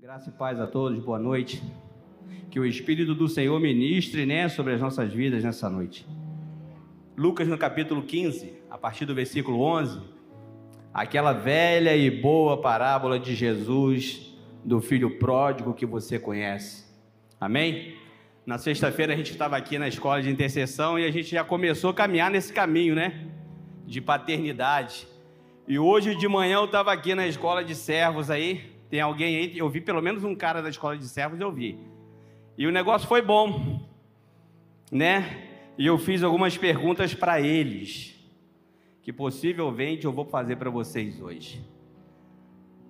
Graça e paz a todos, boa noite. Que o Espírito do Senhor ministre né, sobre as nossas vidas nessa noite. Lucas, no capítulo 15, a partir do versículo 11, aquela velha e boa parábola de Jesus, do filho pródigo que você conhece. Amém? Na sexta-feira a gente estava aqui na escola de intercessão e a gente já começou a caminhar nesse caminho, né? De paternidade. E hoje de manhã eu estava aqui na escola de servos aí. Tem alguém aí? Eu vi pelo menos um cara da escola de servos, eu vi. E o negócio foi bom, né? E eu fiz algumas perguntas para eles, que possivelmente eu vou fazer para vocês hoje.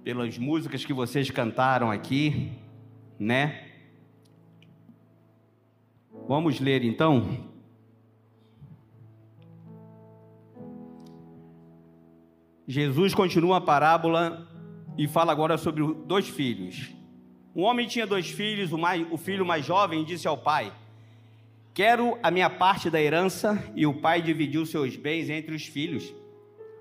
Pelas músicas que vocês cantaram aqui, né? Vamos ler então. Jesus continua a parábola e fala agora sobre dois filhos. Um homem tinha dois filhos, o, mais, o filho mais jovem disse ao pai: Quero a minha parte da herança, e o pai dividiu seus bens entre os filhos.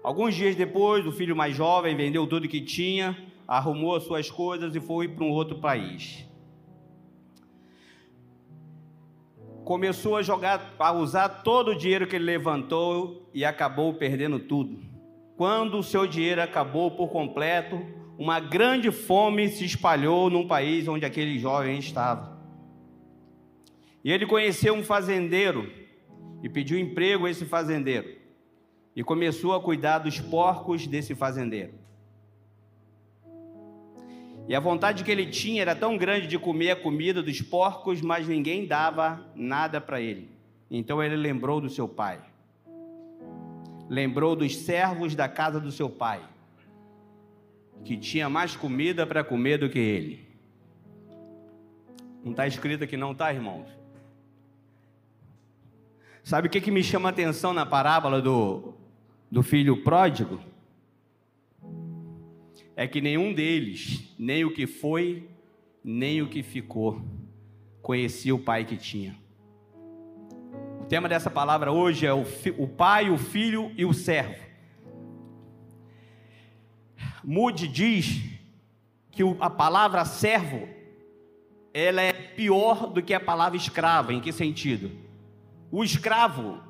Alguns dias depois, o filho mais jovem vendeu tudo que tinha, arrumou as suas coisas e foi para um outro país. começou a jogar, a usar todo o dinheiro que ele levantou e acabou perdendo tudo. Quando o seu dinheiro acabou por completo, uma grande fome se espalhou num país onde aquele jovem estava. E ele conheceu um fazendeiro e pediu emprego a esse fazendeiro. E começou a cuidar dos porcos desse fazendeiro. E a vontade que ele tinha era tão grande de comer a comida dos porcos, mas ninguém dava nada para ele. Então ele lembrou do seu pai. Lembrou dos servos da casa do seu pai, que tinha mais comida para comer do que ele. Não está escrito aqui, não, tá, irmãos? Sabe o que, que me chama a atenção na parábola do, do filho pródigo? é que nenhum deles, nem o que foi, nem o que ficou, conhecia o pai que tinha. O tema dessa palavra hoje é o, o pai, o filho e o servo. Moody diz que a palavra servo ela é pior do que a palavra escravo. Em que sentido? O escravo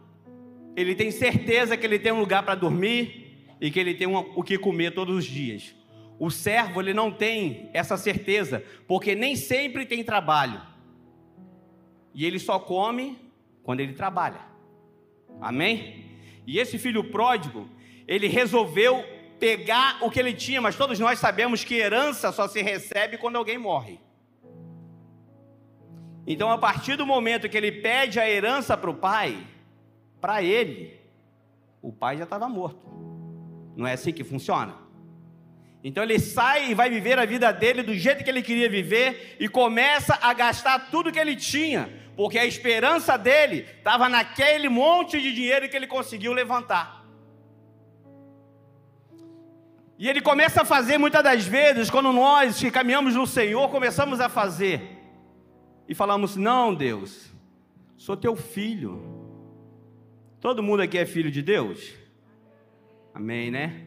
ele tem certeza que ele tem um lugar para dormir e que ele tem o que comer todos os dias. O servo ele não tem essa certeza, porque nem sempre tem trabalho. E ele só come quando ele trabalha. Amém? E esse filho pródigo, ele resolveu pegar o que ele tinha, mas todos nós sabemos que herança só se recebe quando alguém morre. Então, a partir do momento que ele pede a herança para o pai, para ele, o pai já estava morto. Não é assim que funciona? Então ele sai e vai viver a vida dele do jeito que ele queria viver e começa a gastar tudo que ele tinha, porque a esperança dele estava naquele monte de dinheiro que ele conseguiu levantar. E ele começa a fazer muitas das vezes, quando nós que caminhamos no Senhor, começamos a fazer e falamos: Não, Deus, sou teu filho. Todo mundo aqui é filho de Deus? Amém, né?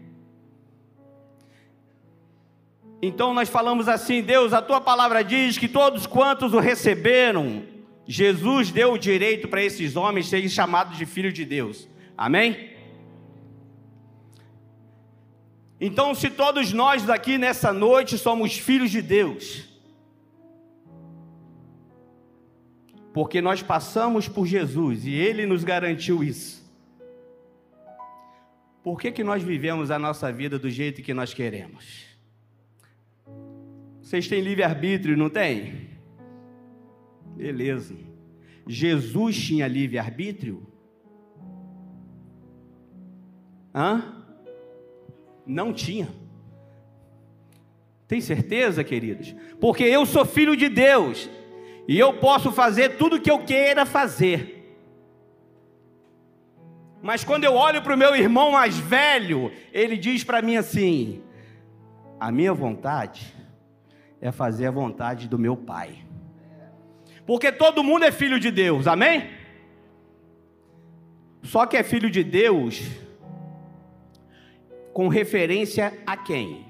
Então nós falamos assim: Deus, a tua palavra diz que todos quantos o receberam, Jesus deu o direito para esses homens serem chamados de filhos de Deus. Amém? Então, se todos nós aqui nessa noite somos filhos de Deus, porque nós passamos por Jesus e Ele nos garantiu isso, por que, que nós vivemos a nossa vida do jeito que nós queremos? Vocês têm livre-arbítrio, não tem? Beleza. Jesus tinha livre-arbítrio? Hã? Não tinha. Tem certeza, queridos? Porque eu sou filho de Deus e eu posso fazer tudo o que eu queira fazer. Mas quando eu olho para o meu irmão mais velho, ele diz para mim assim: a minha vontade é fazer a vontade do meu Pai. Porque todo mundo é filho de Deus, amém? Só que é filho de Deus com referência a quem?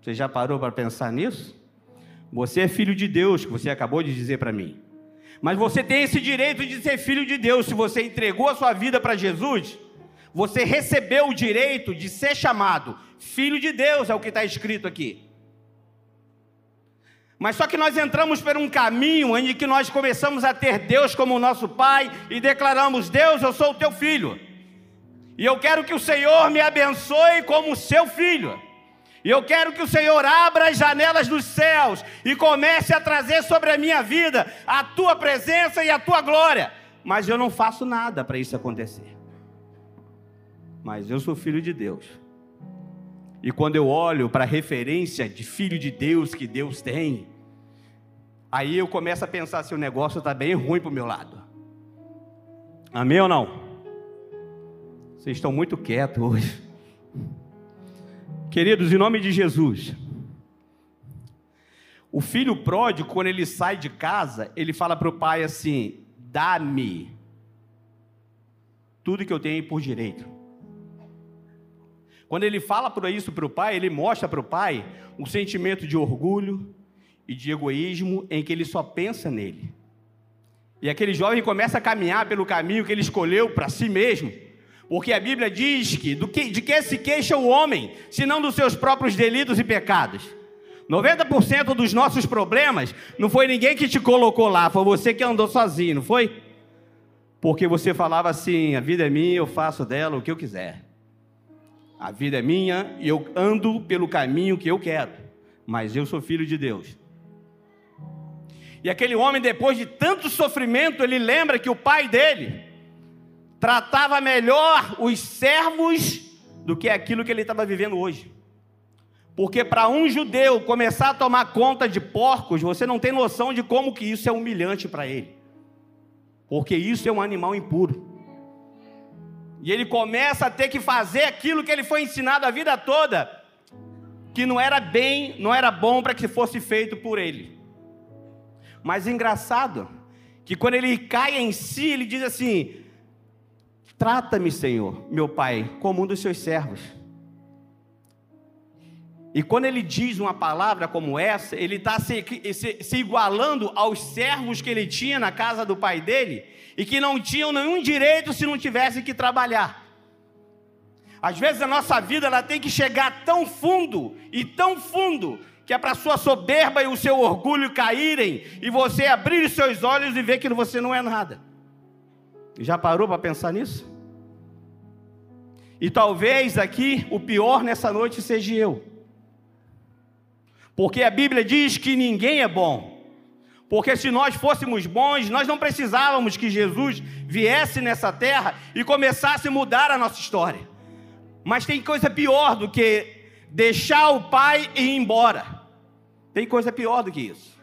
Você já parou para pensar nisso? Você é filho de Deus, que você acabou de dizer para mim. Mas você tem esse direito de ser filho de Deus. Se você entregou a sua vida para Jesus, você recebeu o direito de ser chamado filho de Deus, é o que está escrito aqui. Mas só que nós entramos por um caminho onde que nós começamos a ter Deus como nosso Pai e declaramos: Deus, eu sou o teu filho. E eu quero que o Senhor me abençoe como seu filho. E eu quero que o Senhor abra as janelas dos céus e comece a trazer sobre a minha vida a tua presença e a tua glória. Mas eu não faço nada para isso acontecer. Mas eu sou filho de Deus. E quando eu olho para a referência de filho de Deus que Deus tem, aí eu começo a pensar se o negócio está bem ruim para o meu lado. Amém ou não? Vocês estão muito quietos hoje. Queridos, em nome de Jesus. O filho pródigo, quando ele sai de casa, ele fala para o pai assim: dá-me tudo que eu tenho por direito. Quando ele fala isso para o pai, ele mostra para o pai um sentimento de orgulho e de egoísmo em que ele só pensa nele. E aquele jovem começa a caminhar pelo caminho que ele escolheu para si mesmo porque a Bíblia diz que, que de que se queixa o homem, senão dos seus próprios delitos e pecados? 90% dos nossos problemas não foi ninguém que te colocou lá, foi você que andou sozinho, não foi? Porque você falava assim: a vida é minha, eu faço dela o que eu quiser. A vida é minha e eu ando pelo caminho que eu quero, mas eu sou filho de Deus. E aquele homem, depois de tanto sofrimento, ele lembra que o pai dele tratava melhor os servos do que aquilo que ele estava vivendo hoje. Porque para um judeu começar a tomar conta de porcos, você não tem noção de como que isso é humilhante para ele. Porque isso é um animal impuro. E ele começa a ter que fazer aquilo que ele foi ensinado a vida toda, que não era bem, não era bom para que fosse feito por ele. Mas engraçado que quando ele cai em si, ele diz assim: Trata-me, Senhor, meu Pai, como um dos seus servos. E quando ele diz uma palavra como essa, ele está se, se, se, igualando aos servos que ele tinha na casa do pai dele e que não tinham nenhum direito se não tivessem que trabalhar. Às vezes a nossa vida ela tem que chegar tão fundo e tão fundo que é para sua soberba e o seu orgulho caírem e você abrir os seus olhos e ver que você não é nada. Já parou para pensar nisso? E talvez aqui o pior nessa noite seja eu. Porque a Bíblia diz que ninguém é bom. Porque se nós fôssemos bons, nós não precisávamos que Jesus viesse nessa terra e começasse a mudar a nossa história. Mas tem coisa pior do que deixar o pai e ir embora. Tem coisa pior do que isso.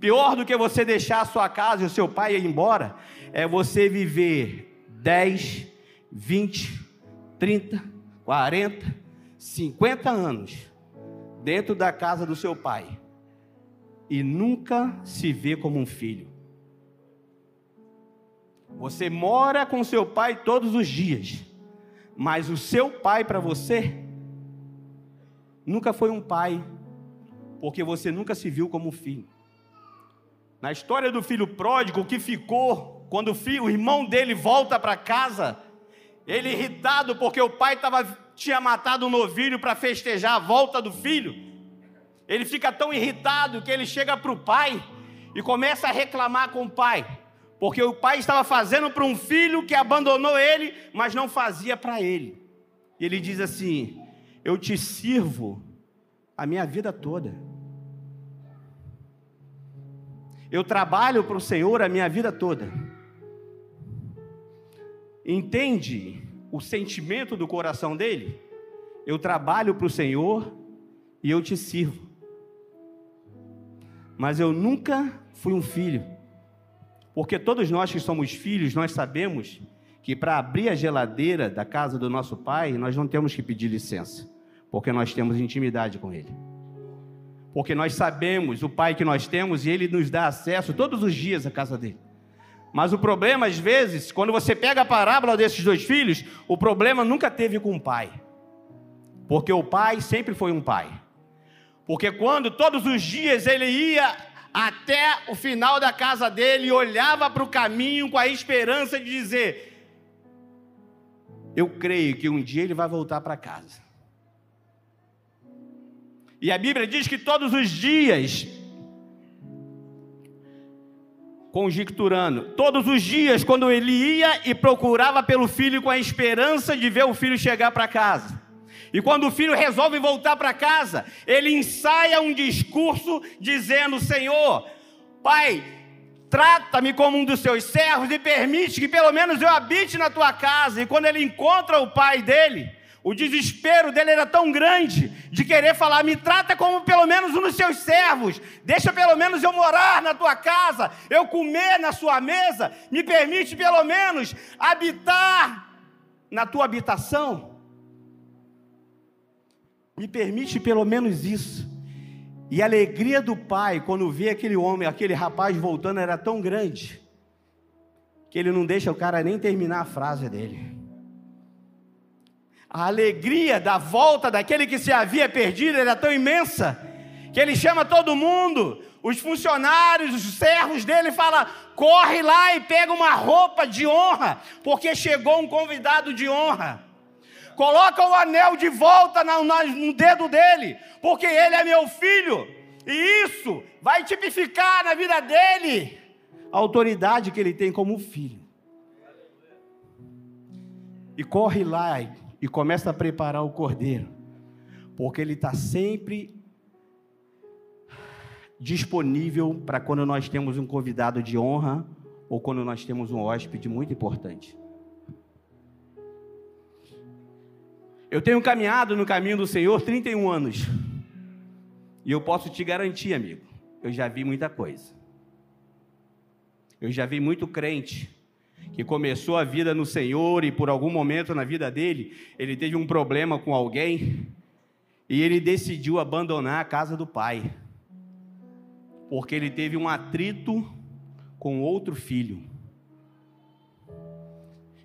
Pior do que você deixar a sua casa e o seu pai ir embora é você viver 10, 20, 30, 40, 50 anos dentro da casa do seu pai e nunca se vê como um filho. Você mora com seu pai todos os dias, mas o seu pai para você nunca foi um pai, porque você nunca se viu como filho. Na história do filho pródigo, o que ficou quando o, filho, o irmão dele volta para casa ele irritado porque o pai tava, tinha matado um novilho para festejar a volta do filho. Ele fica tão irritado que ele chega para o pai e começa a reclamar com o pai, porque o pai estava fazendo para um filho que abandonou ele, mas não fazia para ele. E ele diz assim: Eu te sirvo a minha vida toda. Eu trabalho para o Senhor a minha vida toda entende o sentimento do coração dele? Eu trabalho para o Senhor e eu te sirvo. Mas eu nunca fui um filho. Porque todos nós que somos filhos, nós sabemos que para abrir a geladeira da casa do nosso pai, nós não temos que pedir licença, porque nós temos intimidade com ele. Porque nós sabemos o pai que nós temos e ele nos dá acesso todos os dias à casa dele. Mas o problema, às vezes, quando você pega a parábola desses dois filhos, o problema nunca teve com o pai. Porque o pai sempre foi um pai. Porque quando todos os dias ele ia até o final da casa dele e olhava para o caminho com a esperança de dizer: Eu creio que um dia ele vai voltar para casa. E a Bíblia diz que todos os dias, conjecturando, todos os dias, quando ele ia e procurava pelo filho com a esperança de ver o filho chegar para casa. E quando o filho resolve voltar para casa, ele ensaia um discurso dizendo: Senhor, Pai, trata-me como um dos seus servos e permite que pelo menos eu habite na tua casa. E quando ele encontra o pai dele, o desespero dele era tão grande de querer falar: me trata como pelo menos um dos seus servos, deixa pelo menos eu morar na tua casa, eu comer na sua mesa, me permite pelo menos habitar na tua habitação. Me permite pelo menos isso. E a alegria do pai quando vê aquele homem, aquele rapaz voltando era tão grande que ele não deixa o cara nem terminar a frase dele. A alegria da volta daquele que se havia perdido era tão imensa que ele chama todo mundo, os funcionários, os servos dele, fala: corre lá e pega uma roupa de honra, porque chegou um convidado de honra coloca o anel de volta no dedo dele, porque ele é meu filho, e isso vai tipificar na vida dele a autoridade que ele tem como filho. E corre lá e começa a preparar o cordeiro, porque ele está sempre disponível para quando nós temos um convidado de honra ou quando nós temos um hóspede muito importante. Eu tenho caminhado no caminho do Senhor 31 anos. E eu posso te garantir, amigo, eu já vi muita coisa. Eu já vi muito crente que começou a vida no Senhor e por algum momento na vida dele, ele teve um problema com alguém e ele decidiu abandonar a casa do pai. Porque ele teve um atrito com outro filho.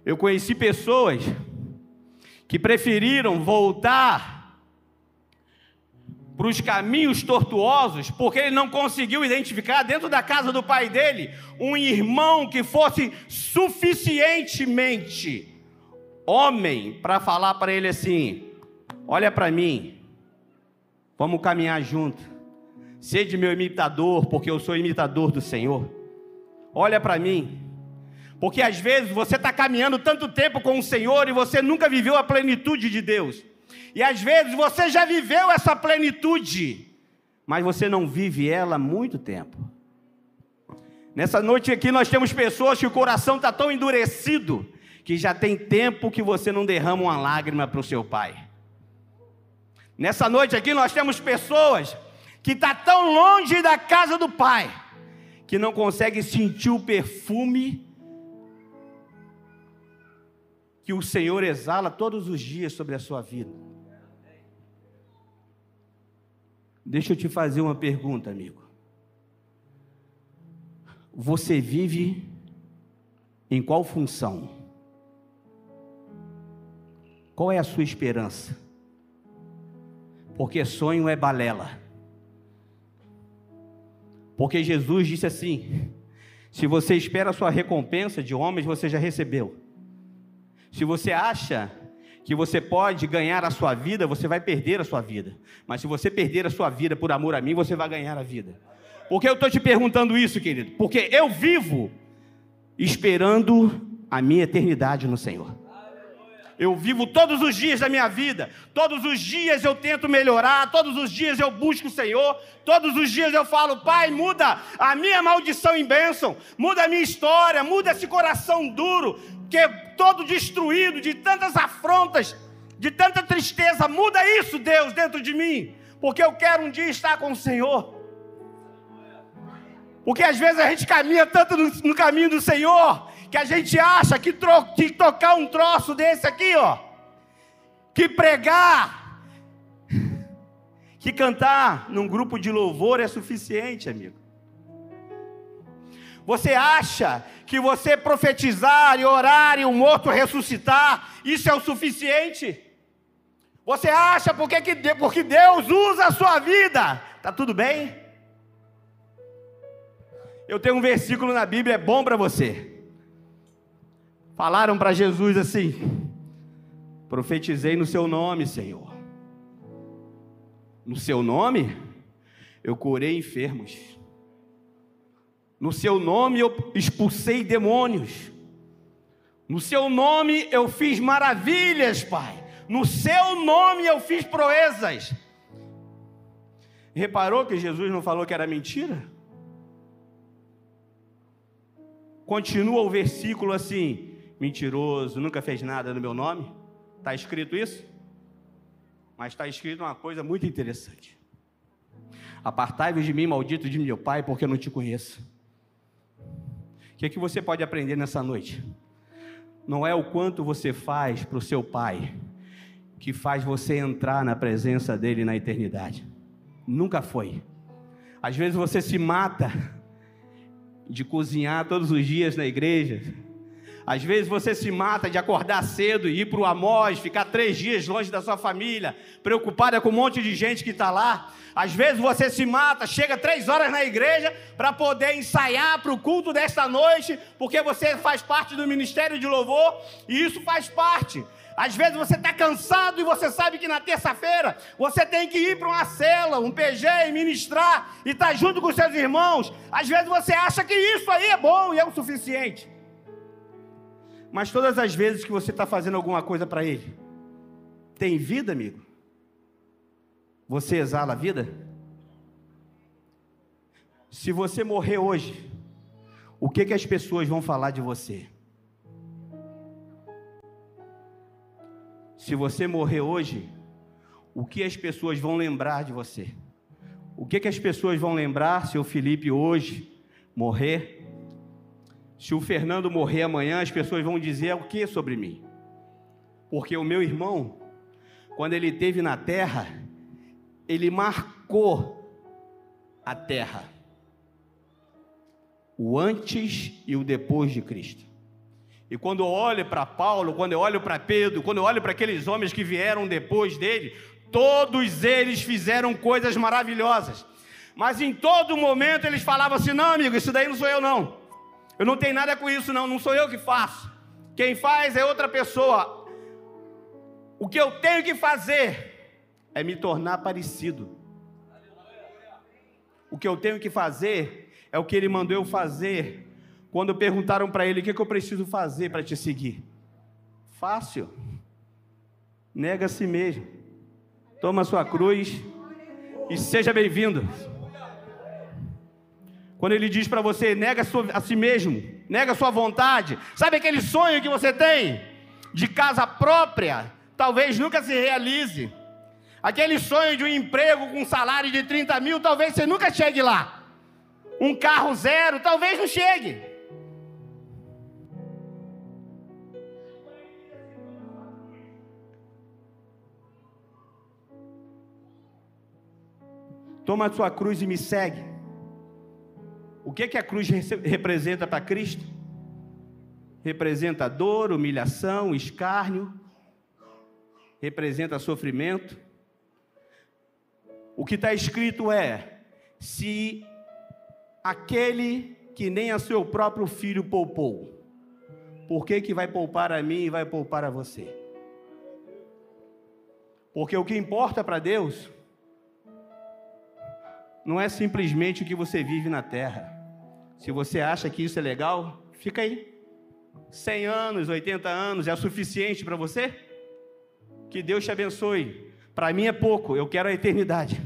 Eu conheci pessoas que preferiram voltar para os caminhos tortuosos, porque ele não conseguiu identificar dentro da casa do pai dele um irmão que fosse suficientemente homem para falar para ele assim: Olha para mim, vamos caminhar junto. Sede meu imitador, porque eu sou imitador do Senhor. Olha para mim, porque às vezes você está caminhando tanto tempo com o Senhor e você nunca viveu a plenitude de Deus. E às vezes você já viveu essa plenitude, mas você não vive ela há muito tempo. Nessa noite aqui nós temos pessoas que o coração está tão endurecido que já tem tempo que você não derrama uma lágrima para o seu pai. Nessa noite aqui nós temos pessoas que tá tão longe da casa do pai que não conseguem sentir o perfume que o Senhor exala todos os dias sobre a sua vida. Deixa eu te fazer uma pergunta, amigo. Você vive em qual função? Qual é a sua esperança? Porque sonho é balela. Porque Jesus disse assim: se você espera a sua recompensa de homens, você já recebeu. Se você acha que você pode ganhar a sua vida, você vai perder a sua vida. Mas se você perder a sua vida por amor a mim, você vai ganhar a vida. Por que eu estou te perguntando isso, querido? Porque eu vivo esperando a minha eternidade no Senhor. Eu vivo todos os dias da minha vida, todos os dias eu tento melhorar, todos os dias eu busco o Senhor, todos os dias eu falo, Pai, muda a minha maldição em bênção, muda a minha história, muda esse coração duro, que todo destruído de tantas afrontas, de tanta tristeza. Muda isso, Deus, dentro de mim, porque eu quero um dia estar com o Senhor. Porque às vezes a gente caminha tanto no, no caminho do Senhor que a gente acha que, tro, que tocar um troço desse aqui, ó, que pregar, que cantar num grupo de louvor é suficiente, amigo. Você acha que você profetizar e orar e o morto ressuscitar, isso é o suficiente? Você acha porque, que, porque Deus usa a sua vida? Tá tudo bem? Eu tenho um versículo na Bíblia, é bom para você. Falaram para Jesus assim: profetizei no seu nome, Senhor. No seu nome, eu curei enfermos. No seu nome, eu expulsei demônios. No seu nome, eu fiz maravilhas, Pai. No seu nome, eu fiz proezas. Reparou que Jesus não falou que era mentira? Continua o versículo assim: mentiroso, nunca fez nada no meu nome. Está escrito isso? Mas está escrito uma coisa muito interessante. Apartai-vos de mim, maldito de meu Pai, porque eu não te conheço. Que é que você pode aprender nessa noite? Não é o quanto você faz para o seu Pai que faz você entrar na presença dele na eternidade. Nunca foi. Às vezes você se mata de cozinhar todos os dias na igreja, às vezes você se mata de acordar cedo e ir para o Amós, ficar três dias longe da sua família, preocupada com um monte de gente que está lá. Às vezes você se mata, chega três horas na igreja para poder ensaiar para o culto desta noite, porque você faz parte do ministério de louvor e isso faz parte. Às vezes você está cansado e você sabe que na terça-feira você tem que ir para uma cela, um PG e ministrar e estar tá junto com seus irmãos. Às vezes você acha que isso aí é bom e é o suficiente. Mas todas as vezes que você está fazendo alguma coisa para Ele, tem vida, amigo? Você exala a vida? Se você morrer hoje, o que, que as pessoas vão falar de você? Se você morrer hoje, o que as pessoas vão lembrar de você? O que, que as pessoas vão lembrar se o Felipe hoje morrer? Se o Fernando morrer amanhã, as pessoas vão dizer o que sobre mim? Porque o meu irmão, quando ele esteve na terra, ele marcou a terra. O antes e o depois de Cristo. E quando eu olho para Paulo, quando eu olho para Pedro, quando eu olho para aqueles homens que vieram depois dele, todos eles fizeram coisas maravilhosas. Mas em todo momento eles falavam assim: não, amigo, isso daí não sou eu, não. Eu não tenho nada com isso, não. Não sou eu que faço. Quem faz é outra pessoa. O que eu tenho que fazer é me tornar parecido. O que eu tenho que fazer é o que ele mandou eu fazer. Quando perguntaram para ele o que, que eu preciso fazer para te seguir. Fácil. Nega a si mesmo. Toma sua cruz e seja bem-vindo. Quando ele diz para você, nega a si mesmo, nega a sua vontade. Sabe aquele sonho que você tem de casa própria? Talvez nunca se realize. Aquele sonho de um emprego com um salário de 30 mil, talvez você nunca chegue lá. Um carro zero, talvez não chegue. Toma a sua cruz e me segue. O que, que a cruz representa para Cristo? Representa dor, humilhação, escárnio, representa sofrimento. O que está escrito é: se aquele que nem a seu próprio filho poupou, por que, que vai poupar a mim e vai poupar a você? Porque o que importa para Deus não é simplesmente o que você vive na terra. Se você acha que isso é legal, fica aí. 100 anos, 80 anos é suficiente para você? Que Deus te abençoe. Para mim é pouco, eu quero a eternidade.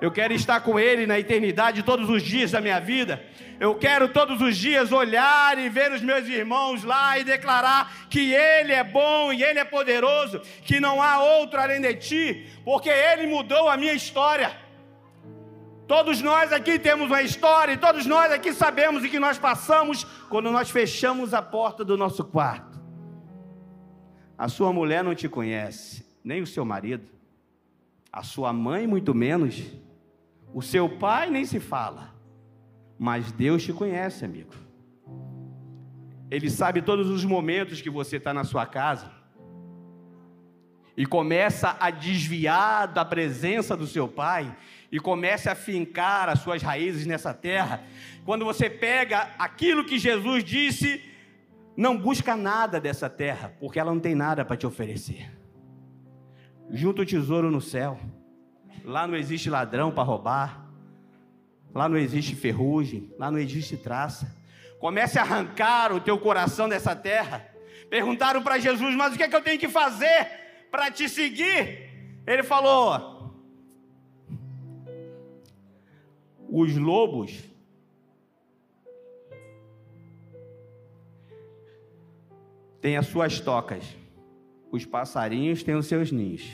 Eu quero estar com Ele na eternidade todos os dias da minha vida. Eu quero todos os dias olhar e ver os meus irmãos lá e declarar que Ele é bom e Ele é poderoso, que não há outro além de Ti, porque Ele mudou a minha história. Todos nós aqui temos uma história, e todos nós aqui sabemos o que nós passamos quando nós fechamos a porta do nosso quarto. A sua mulher não te conhece, nem o seu marido, a sua mãe, muito menos, o seu pai nem se fala, mas Deus te conhece, amigo. Ele sabe todos os momentos que você está na sua casa, e começa a desviar da presença do seu pai e começa a fincar as suas raízes nessa terra, quando você pega aquilo que Jesus disse, não busca nada dessa terra, porque ela não tem nada para te oferecer. Junta o tesouro no céu. Lá não existe ladrão para roubar. Lá não existe ferrugem, lá não existe traça. Comece a arrancar o teu coração dessa terra. Perguntaram para Jesus: "Mas o que é que eu tenho que fazer para te seguir?" Ele falou: Os lobos têm as suas tocas. Os passarinhos têm os seus ninhos.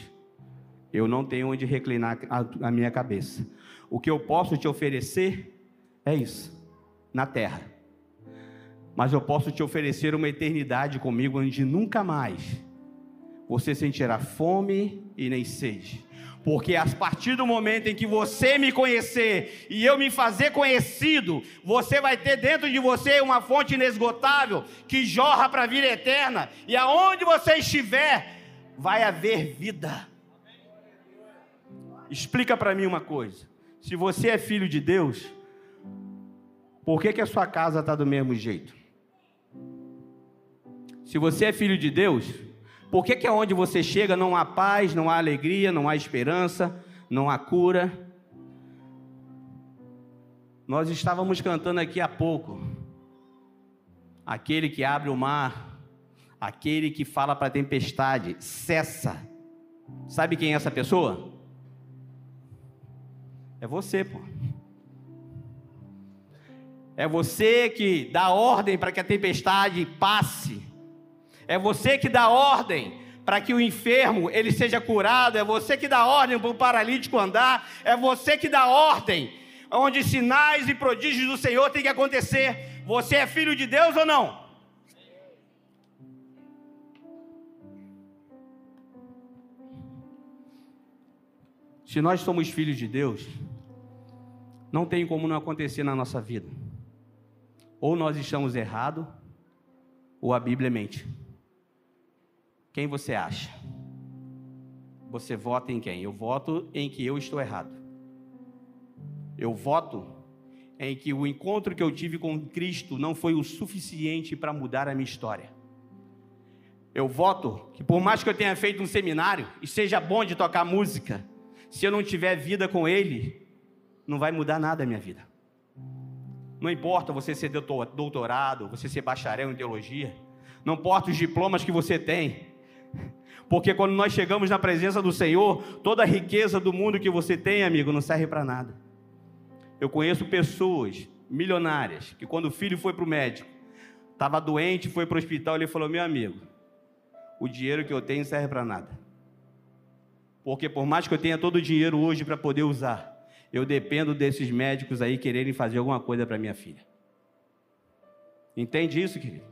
Eu não tenho onde reclinar a, a minha cabeça. O que eu posso te oferecer é isso, na terra. Mas eu posso te oferecer uma eternidade comigo onde nunca mais você sentirá fome e nem sede. Porque a partir do momento em que você me conhecer e eu me fazer conhecido, você vai ter dentro de você uma fonte inesgotável que jorra para a vida eterna. E aonde você estiver, vai haver vida. Explica para mim uma coisa. Se você é filho de Deus, por que, que a sua casa está do mesmo jeito? Se você é filho de Deus, por que, que aonde você chega não há paz, não há alegria, não há esperança, não há cura? Nós estávamos cantando aqui há pouco. Aquele que abre o mar, aquele que fala para a tempestade, cessa. Sabe quem é essa pessoa? É você, pô. É você que dá ordem para que a tempestade passe. É você que dá ordem para que o enfermo ele seja curado. É você que dá ordem para o paralítico andar. É você que dá ordem onde sinais e prodígios do Senhor têm que acontecer. Você é filho de Deus ou não? Se nós somos filhos de Deus, não tem como não acontecer na nossa vida. Ou nós estamos errados, ou a Bíblia mente. Quem você acha? Você vota em quem? Eu voto em que eu estou errado. Eu voto em que o encontro que eu tive com Cristo não foi o suficiente para mudar a minha história. Eu voto que por mais que eu tenha feito um seminário e seja bom de tocar música, se eu não tiver vida com Ele, não vai mudar nada a minha vida. Não importa você ser doutorado, você ser bacharel em teologia, não importa os diplomas que você tem, porque quando nós chegamos na presença do Senhor, toda a riqueza do mundo que você tem, amigo, não serve para nada. Eu conheço pessoas milionárias que, quando o filho foi para o médico, estava doente, foi para o hospital, ele falou: Meu amigo, o dinheiro que eu tenho serve para nada. Porque por mais que eu tenha todo o dinheiro hoje para poder usar, eu dependo desses médicos aí quererem fazer alguma coisa para minha filha. Entende isso, querido?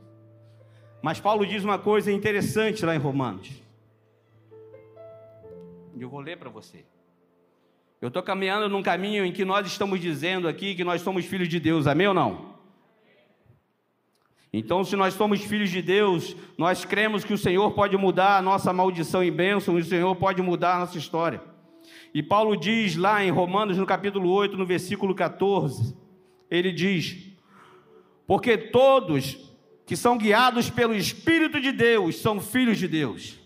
Mas Paulo diz uma coisa interessante lá em Romanos. Eu vou ler para você. Eu estou caminhando num caminho em que nós estamos dizendo aqui que nós somos filhos de Deus, amém ou não? Então, se nós somos filhos de Deus, nós cremos que o Senhor pode mudar a nossa maldição em bênção, e o Senhor pode mudar a nossa história. E Paulo diz lá em Romanos, no capítulo 8, no versículo 14, ele diz: Porque todos que são guiados pelo Espírito de Deus são filhos de Deus.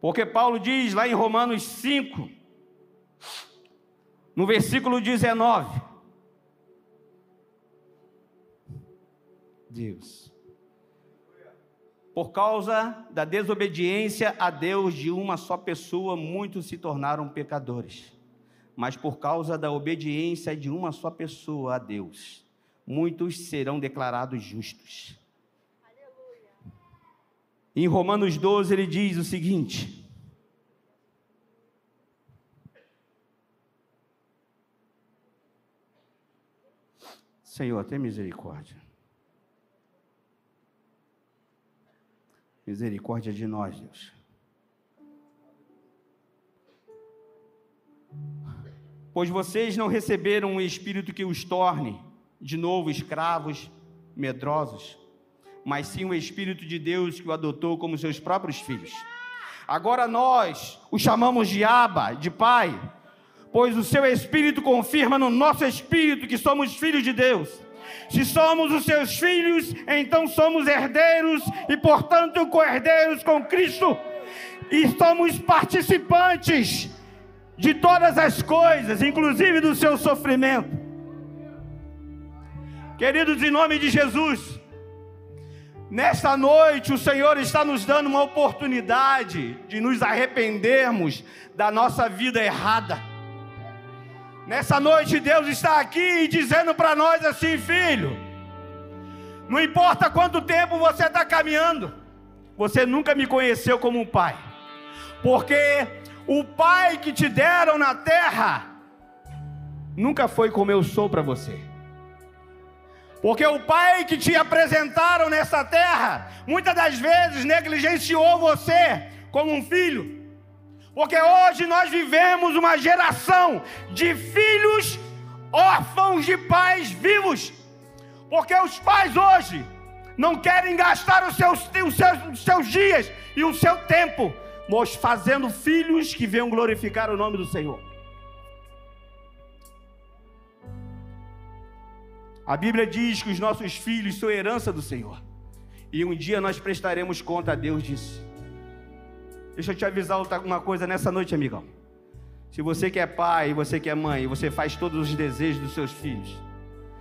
Porque Paulo diz lá em Romanos 5, no versículo 19: Deus por causa da desobediência a Deus de uma só pessoa, muitos se tornaram pecadores. Mas por causa da obediência de uma só pessoa a Deus, muitos serão declarados justos. Em Romanos 12 ele diz o seguinte: Senhor, tem misericórdia. Misericórdia de nós, Deus. Pois vocês não receberam um espírito que os torne de novo escravos, medrosos, mas sim o Espírito de Deus que o adotou como seus próprios filhos. Agora nós o chamamos de Abba, de Pai, pois o seu Espírito confirma no nosso espírito que somos filhos de Deus. Se somos os seus filhos, então somos herdeiros e, portanto, co-herdeiros com Cristo. E somos participantes de todas as coisas, inclusive do seu sofrimento. Queridos, em nome de Jesus, nesta noite o Senhor está nos dando uma oportunidade de nos arrependermos da nossa vida errada. Nessa noite Deus está aqui dizendo para nós assim, filho, não importa quanto tempo você está caminhando, você nunca me conheceu como um pai, porque o pai que te deram na terra nunca foi como eu sou para você. Porque o pai que te apresentaram nessa terra, muitas das vezes negligenciou você como um filho. Porque hoje nós vivemos uma geração de filhos órfãos de pais vivos. Porque os pais hoje não querem gastar os seus, os seus, os seus dias e o seu tempo fazendo filhos que venham glorificar o nome do Senhor. A Bíblia diz que os nossos filhos são herança do Senhor. E um dia nós prestaremos conta a Deus disso. Deixa eu te avisar uma coisa nessa noite, amigão. Se você que é pai, você que é mãe, você faz todos os desejos dos seus filhos,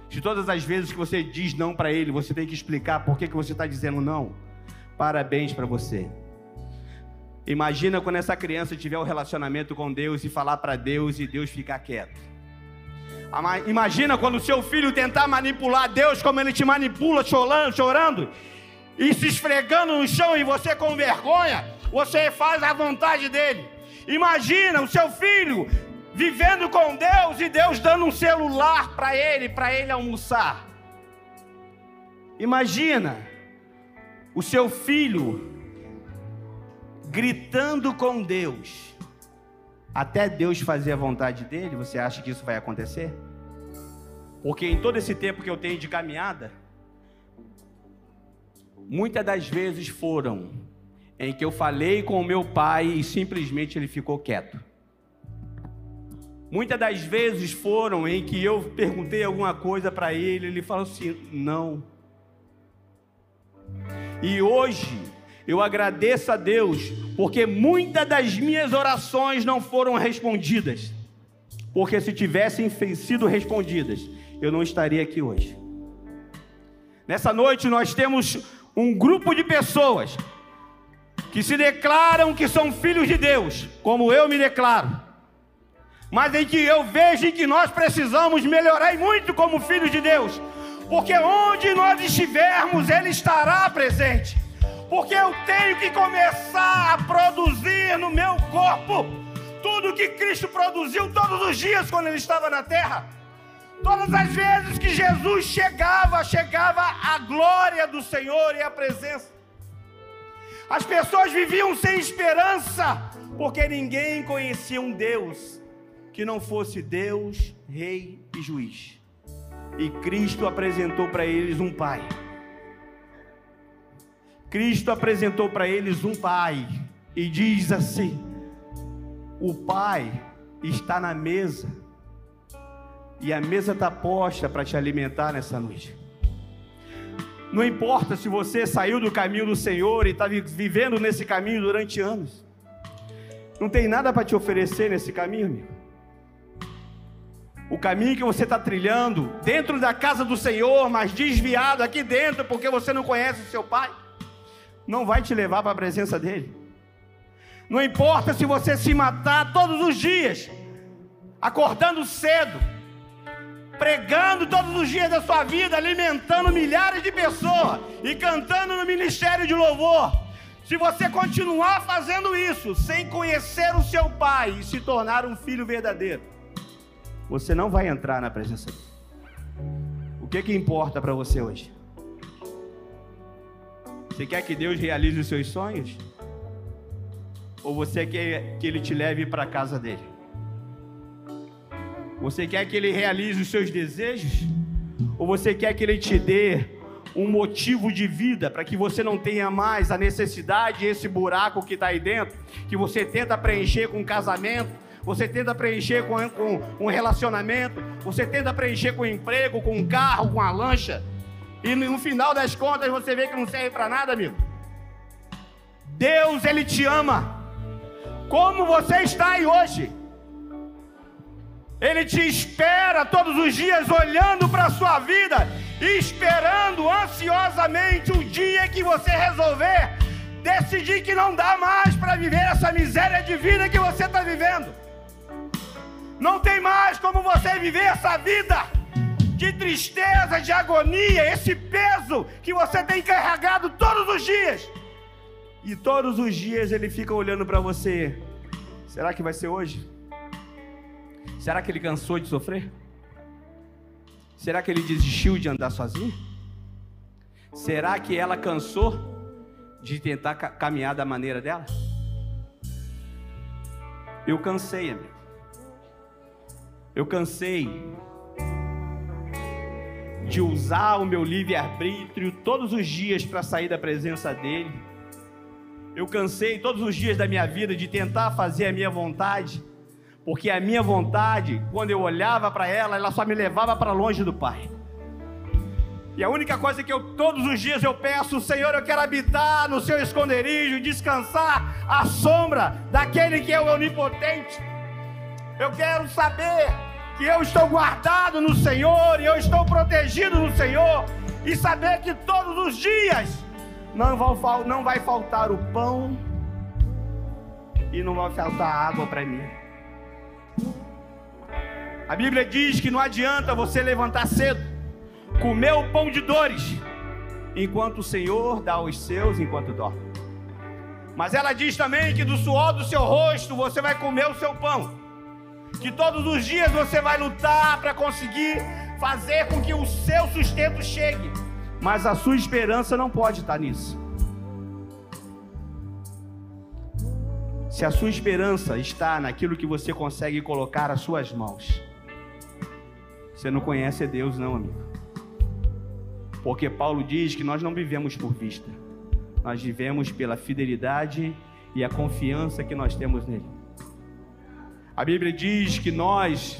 se todas as vezes que você diz não para ele, você tem que explicar por que, que você está dizendo não, parabéns para você. Imagina quando essa criança tiver um relacionamento com Deus e falar para Deus e Deus ficar quieto. Imagina quando o seu filho tentar manipular Deus como ele te manipula, chorando, chorando e se esfregando no chão e você com vergonha você faz a vontade dele. Imagina o seu filho vivendo com Deus e Deus dando um celular para ele, para ele almoçar. Imagina o seu filho gritando com Deus, até Deus fazer a vontade dele. Você acha que isso vai acontecer? Porque em todo esse tempo que eu tenho de caminhada, muitas das vezes foram em que eu falei com o meu pai e simplesmente ele ficou quieto. Muitas das vezes foram em que eu perguntei alguma coisa para ele, ele falou assim: não. E hoje eu agradeço a Deus, porque muitas das minhas orações não foram respondidas. Porque se tivessem sido respondidas, eu não estaria aqui hoje. Nessa noite nós temos um grupo de pessoas que se declaram que são filhos de Deus, como eu me declaro, mas em que eu vejo que nós precisamos melhorar muito como filhos de Deus, porque onde nós estivermos, Ele estará presente, porque eu tenho que começar a produzir no meu corpo tudo que Cristo produziu todos os dias quando Ele estava na terra. Todas as vezes que Jesus chegava, chegava a glória do Senhor e a presença. As pessoas viviam sem esperança, porque ninguém conhecia um Deus que não fosse Deus, Rei e Juiz. E Cristo apresentou para eles um Pai. Cristo apresentou para eles um Pai e diz assim: O Pai está na mesa, e a mesa está posta para te alimentar nessa noite. Não importa se você saiu do caminho do Senhor e está vivendo nesse caminho durante anos. Não tem nada para te oferecer nesse caminho, amigo. O caminho que você está trilhando dentro da casa do Senhor, mas desviado aqui dentro porque você não conhece o seu Pai, não vai te levar para a presença dEle. Não importa se você se matar todos os dias, acordando cedo, pregando todos os dias da sua vida, alimentando milhares de pessoas e cantando no ministério de louvor. Se você continuar fazendo isso sem conhecer o seu pai e se tornar um filho verdadeiro, você não vai entrar na presença dele. O que que importa para você hoje? Você quer que Deus realize os seus sonhos? Ou você quer que ele te leve para a casa dele? Você quer que ele realize os seus desejos? Ou você quer que ele te dê um motivo de vida, para que você não tenha mais a necessidade, esse buraco que está aí dentro, que você tenta preencher com casamento, você tenta preencher com, com um relacionamento, você tenta preencher com emprego, com um carro, com a lancha, e no final das contas você vê que não serve para nada, amigo. Deus, Ele te ama. Como você está aí hoje? Ele te espera todos os dias olhando para a sua vida esperando ansiosamente o dia que você resolver decidir que não dá mais para viver essa miséria de vida que você está vivendo. Não tem mais como você viver essa vida de tristeza, de agonia, esse peso que você tem carregado todos os dias. E todos os dias ele fica olhando para você. Será que vai ser hoje? Será que ele cansou de sofrer? Será que ele desistiu de andar sozinho? Será que ela cansou de tentar caminhar da maneira dela? Eu cansei, amigo. Eu cansei de usar o meu livre-arbítrio todos os dias para sair da presença dele. Eu cansei todos os dias da minha vida de tentar fazer a minha vontade porque a minha vontade, quando eu olhava para ela, ela só me levava para longe do Pai. E a única coisa que eu todos os dias eu peço, Senhor, eu quero habitar no seu esconderijo, descansar à sombra daquele que é o onipotente. Eu quero saber que eu estou guardado no Senhor e eu estou protegido no Senhor e saber que todos os dias não vai, não vai faltar o pão e não vai faltar água para mim. A Bíblia diz que não adianta você levantar cedo, comer o pão de dores, enquanto o Senhor dá os seus enquanto dorme. Mas ela diz também que do suor do seu rosto você vai comer o seu pão. Que todos os dias você vai lutar para conseguir fazer com que o seu sustento chegue. Mas a sua esperança não pode estar nisso. Se a sua esperança está naquilo que você consegue colocar as suas mãos, você não conhece Deus, não, amigo. Porque Paulo diz que nós não vivemos por vista, nós vivemos pela fidelidade e a confiança que nós temos nele. A Bíblia diz que nós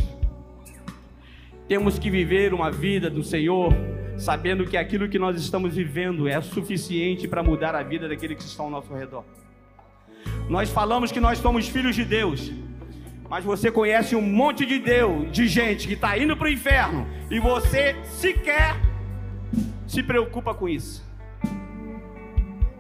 temos que viver uma vida do Senhor, sabendo que aquilo que nós estamos vivendo é suficiente para mudar a vida daqueles que estão ao nosso redor. Nós falamos que nós somos filhos de Deus, mas você conhece um monte de Deus, de gente que está indo para o inferno e você sequer se preocupa com isso.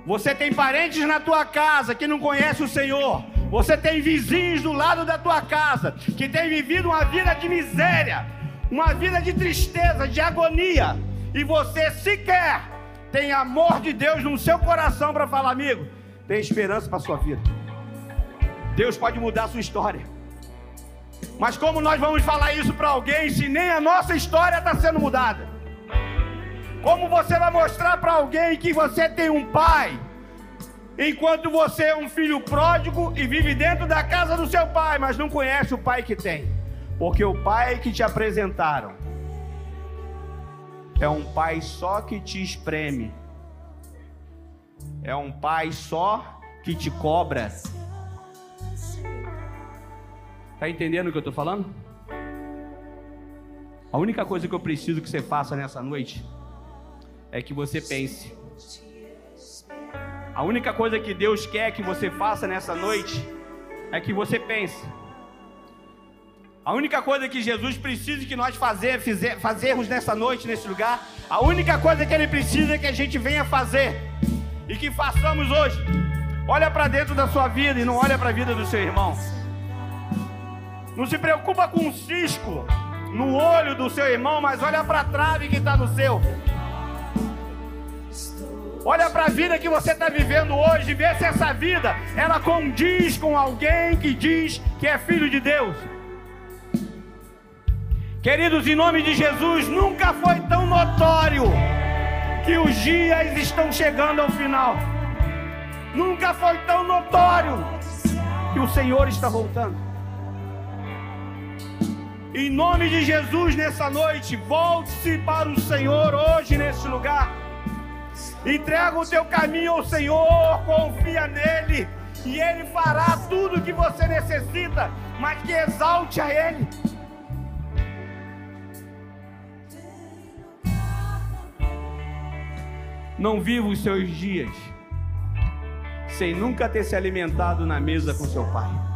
Você tem parentes na tua casa que não conhecem o Senhor. Você tem vizinhos do lado da tua casa que têm vivido uma vida de miséria, uma vida de tristeza, de agonia, e você sequer tem amor de Deus no seu coração para falar, amigo, tem esperança para sua vida. Deus pode mudar a sua história. Mas como nós vamos falar isso para alguém se nem a nossa história está sendo mudada? Como você vai mostrar para alguém que você tem um pai, enquanto você é um filho pródigo e vive dentro da casa do seu pai, mas não conhece o pai que tem? Porque o pai que te apresentaram é um pai só que te espreme, é um pai só que te cobra Está entendendo o que eu estou falando? A única coisa que eu preciso que você faça nessa noite é que você pense. A única coisa que Deus quer que você faça nessa noite é que você pense. A única coisa que Jesus precisa que nós fazer, fizer, fazermos nessa noite, nesse lugar, a única coisa que Ele precisa é que a gente venha fazer e que façamos hoje. Olha para dentro da sua vida e não olha para a vida do seu irmão. Não se preocupa com um cisco no olho do seu irmão, mas olha para a trave que está no seu. Olha para a vida que você está vivendo hoje, vê se essa vida ela condiz com alguém que diz que é filho de Deus. Queridos, em nome de Jesus, nunca foi tão notório que os dias estão chegando ao final. Nunca foi tão notório que o Senhor está voltando. Em nome de Jesus, nessa noite, volte-se para o Senhor hoje nesse lugar. Entrega o teu caminho ao Senhor, confia nele e ele fará tudo o que você necessita, mas que exalte a ele. Não viva os seus dias sem nunca ter se alimentado na mesa com seu pai.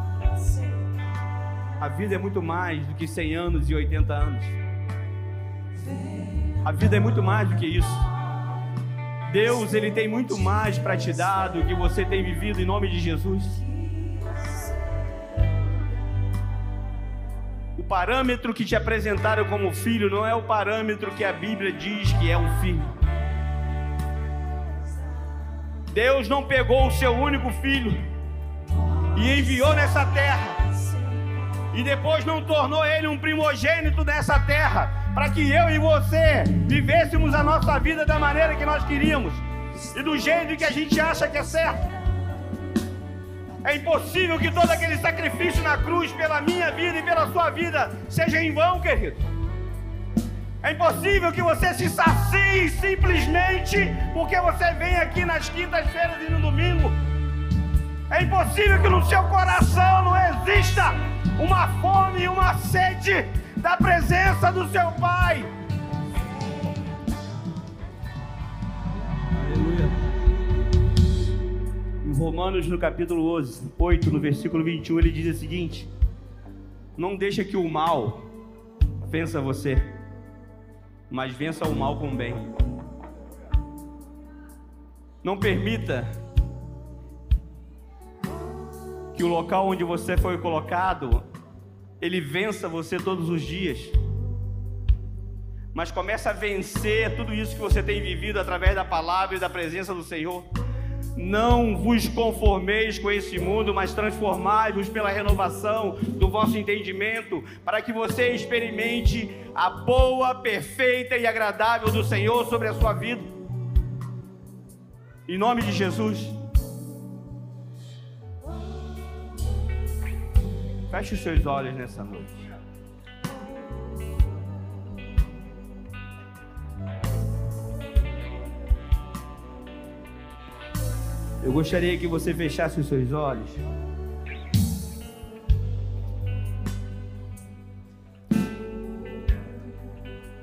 A vida é muito mais do que 100 anos e 80 anos. A vida é muito mais do que isso. Deus, ele tem muito mais para te dar do que você tem vivido em nome de Jesus. O parâmetro que te apresentaram como filho não é o parâmetro que a Bíblia diz que é um filho. Deus não pegou o seu único filho e enviou nessa terra e depois não tornou ele um primogênito dessa terra, para que eu e você vivêssemos a nossa vida da maneira que nós queríamos e do jeito que a gente acha que é certo. É impossível que todo aquele sacrifício na cruz pela minha vida e pela sua vida seja em vão, querido. É impossível que você se sacie simplesmente porque você vem aqui nas quintas-feiras e no domingo. É impossível que no seu coração não exista uma fome e uma sede da presença do seu Pai. Aleluia. Em Romanos, no capítulo 8, no versículo 21, ele diz o seguinte: Não deixa que o mal vença você, mas vença o mal com o bem. Não permita que o local onde você foi colocado ele vença você todos os dias. Mas começa a vencer tudo isso que você tem vivido através da palavra e da presença do Senhor. Não vos conformeis com esse mundo, mas transformai-vos pela renovação do vosso entendimento, para que você experimente a boa, perfeita e agradável do Senhor sobre a sua vida. Em nome de Jesus. Feche os seus olhos nessa noite. Eu gostaria que você fechasse os seus olhos.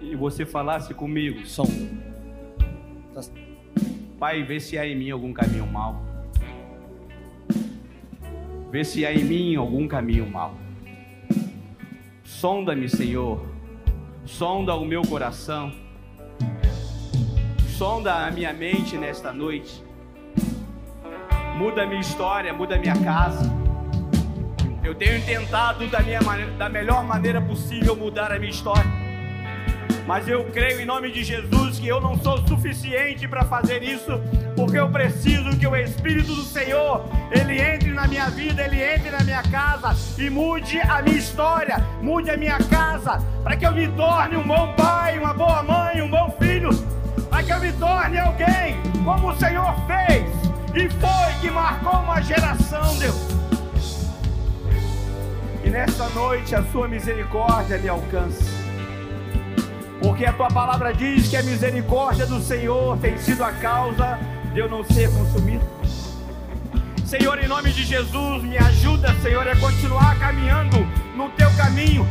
E você falasse comigo. Som. Pai, vê se há em mim algum caminho mau Vê se há em mim algum caminho mau. Sonda-me, Senhor. Sonda o meu coração. Sonda a minha mente nesta noite. Muda a minha história, muda a minha casa. Eu tenho tentado da, minha, da melhor maneira possível mudar a minha história mas eu creio em nome de Jesus que eu não sou suficiente para fazer isso, porque eu preciso que o Espírito do Senhor, ele entre na minha vida, ele entre na minha casa e mude a minha história, mude a minha casa, para que eu me torne um bom pai, uma boa mãe, um bom filho, para que eu me torne alguém como o Senhor fez e foi que marcou uma geração, Deus. E nesta noite a sua misericórdia me alcance porque a tua palavra diz que a misericórdia do Senhor tem sido a causa de eu não ser consumido. Senhor, em nome de Jesus, me ajuda, Senhor, a continuar caminhando no teu caminho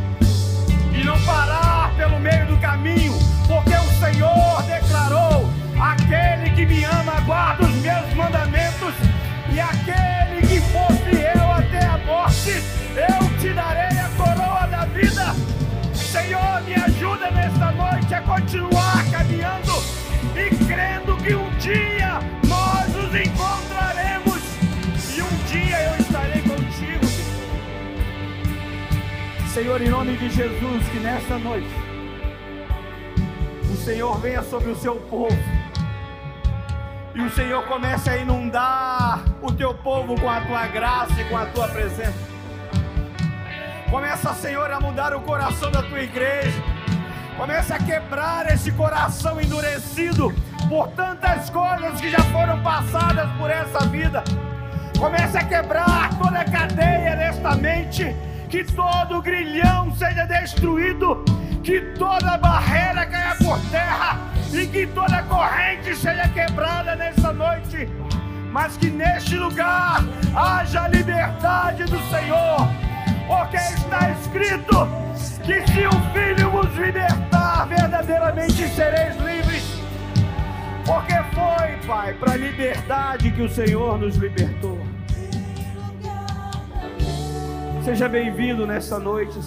e não parar pelo meio do caminho, porque o Senhor declarou: aquele que me ama guarda os meus mandamentos, e aquele que for fiel até a morte, eu te darei a coroa da vida. Senhor, me ajuda nesta noite a continuar caminhando e crendo que um dia Senhor, em nome de Jesus, que nesta noite o Senhor venha sobre o seu povo e o Senhor comece a inundar o teu povo com a tua graça e com a tua presença. Começa, Senhor, a mudar o coração da tua igreja. Começa a quebrar esse coração endurecido por tantas coisas que já foram passadas por essa vida. Comece a quebrar toda a cadeia desta mente. Que todo grilhão seja destruído. Que toda barreira caia por terra. e que toda corrente seja quebrada nessa noite, mas que neste lugar haja liberdade do Senhor, porque está escrito que se o Filho vos libertar, verdadeiramente sereis livres. Porque foi, Pai, para a liberdade que o Senhor nos libertou. Seja bem-vindo nessa noite.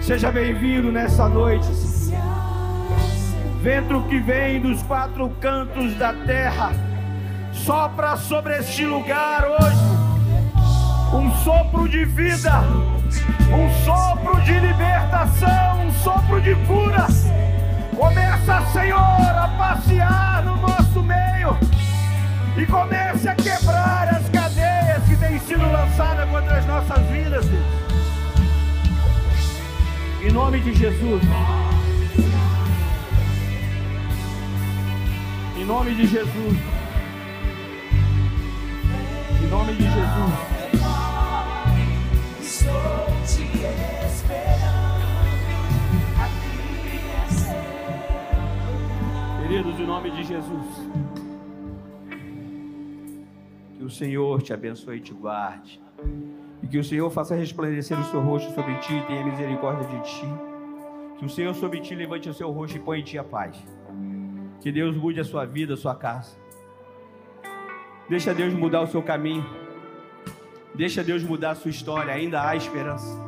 Seja bem-vindo nessa noite. Vento que vem dos quatro cantos da terra, sopra sobre este lugar hoje. Um sopro de vida, um sopro de libertação, um sopro de cura. Começa, Senhor, a passear no nosso meio e comece a quebrar as lançadas contra as nossas vidas, Deus. Em nome de Jesus. Em nome de Jesus. Em nome de Jesus. Estou te esperando. Queridos, em nome de Jesus. Que o Senhor te abençoe e te guarde. E que o Senhor faça resplandecer o seu rosto sobre ti e tenha misericórdia de ti. Que o Senhor sobre ti levante o seu rosto e põe em ti a paz. Que Deus mude a sua vida, a sua casa. Deixa Deus mudar o seu caminho. Deixa Deus mudar a sua história. Ainda há esperança.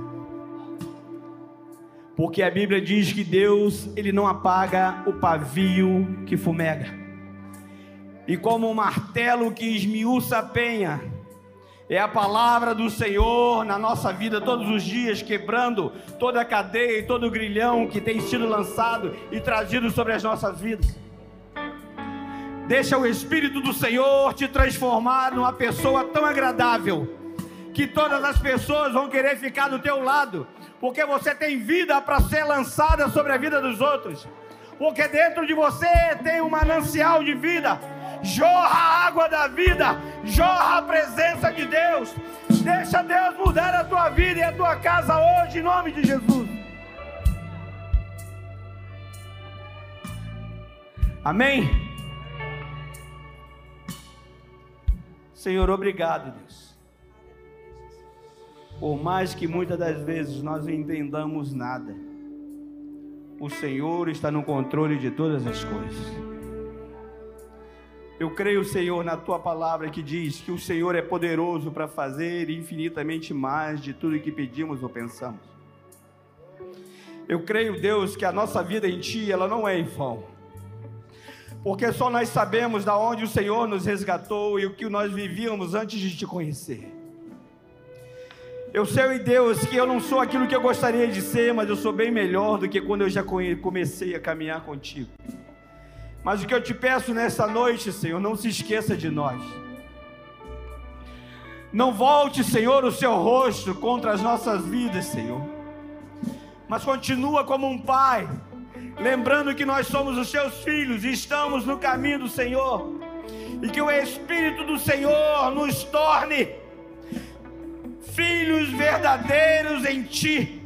Porque a Bíblia diz que Deus, ele não apaga o pavio que fumega. E como um martelo que esmiuça a penha, é a palavra do Senhor na nossa vida todos os dias, quebrando toda a cadeia e todo o grilhão que tem sido lançado e trazido sobre as nossas vidas. Deixa o Espírito do Senhor te transformar numa pessoa tão agradável que todas as pessoas vão querer ficar do teu lado, porque você tem vida para ser lançada sobre a vida dos outros. Porque dentro de você tem um manancial de vida jorra a água da vida, jorra a presença de Deus. Deixa Deus mudar a tua vida e a tua casa hoje, em nome de Jesus. Amém? Senhor, obrigado, Deus. Por mais que muitas das vezes nós não entendamos nada, o Senhor está no controle de todas as coisas. Eu creio, Senhor, na tua palavra que diz que o Senhor é poderoso para fazer infinitamente mais de tudo que pedimos ou pensamos. Eu creio, Deus, que a nossa vida em ti, ela não é em vão. Porque só nós sabemos da onde o Senhor nos resgatou e o que nós vivíamos antes de te conhecer. Eu sei, Deus, que eu não sou aquilo que eu gostaria de ser, mas eu sou bem melhor do que quando eu já comecei a caminhar contigo. Mas o que eu te peço nessa noite, Senhor, não se esqueça de nós. Não volte, Senhor, o seu rosto contra as nossas vidas, Senhor. Mas continua como um pai, lembrando que nós somos os seus filhos e estamos no caminho do Senhor. E que o Espírito do Senhor nos torne filhos verdadeiros em Ti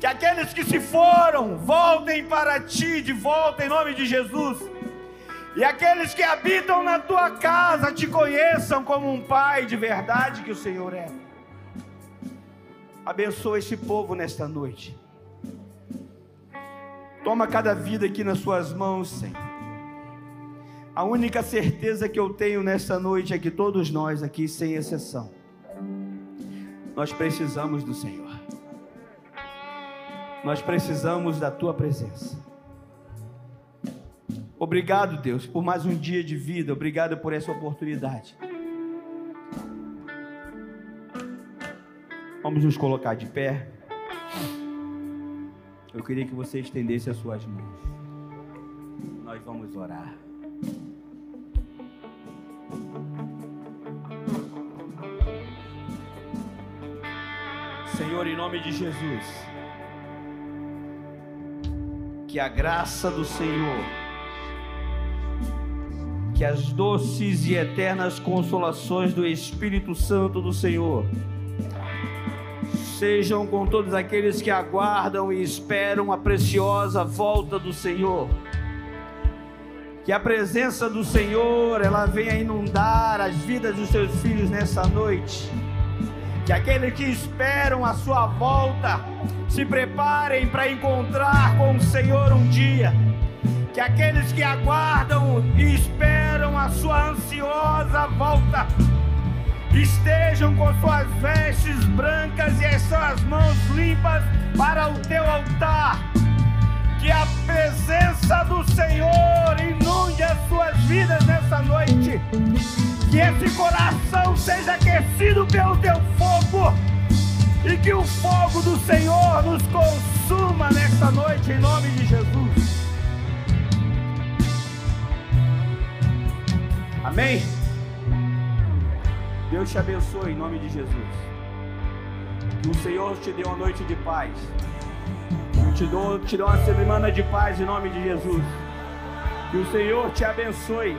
que aqueles que se foram voltem para ti de volta em nome de Jesus. E aqueles que habitam na tua casa te conheçam como um pai de verdade que o Senhor é. Abençoa esse povo nesta noite. Toma cada vida aqui nas suas mãos, Senhor. A única certeza que eu tenho nesta noite é que todos nós aqui, sem exceção, nós precisamos do Senhor. Nós precisamos da tua presença. Obrigado, Deus, por mais um dia de vida. Obrigado por essa oportunidade. Vamos nos colocar de pé. Eu queria que você estendesse as suas mãos. Nós vamos orar. Senhor, em nome de Jesus que a graça do Senhor, que as doces e eternas consolações do Espírito Santo do Senhor sejam com todos aqueles que aguardam e esperam a preciosa volta do Senhor. Que a presença do Senhor, ela venha inundar as vidas dos seus filhos nessa noite. Que aqueles que esperam a sua volta se preparem para encontrar com o Senhor um dia. Que aqueles que aguardam e esperam a sua ansiosa volta estejam com suas vestes brancas e as suas mãos limpas para o teu altar. Que a presença do Senhor inunde as suas vidas nessa noite. Que esse coração seja aquecido pelo teu fogo. E que o fogo do Senhor nos consuma nesta noite, em nome de Jesus. Amém. Deus te abençoe em nome de Jesus. Que o Senhor te dê uma noite de paz. Dou, te dou uma semana de paz em nome de Jesus. Que o Senhor te abençoe.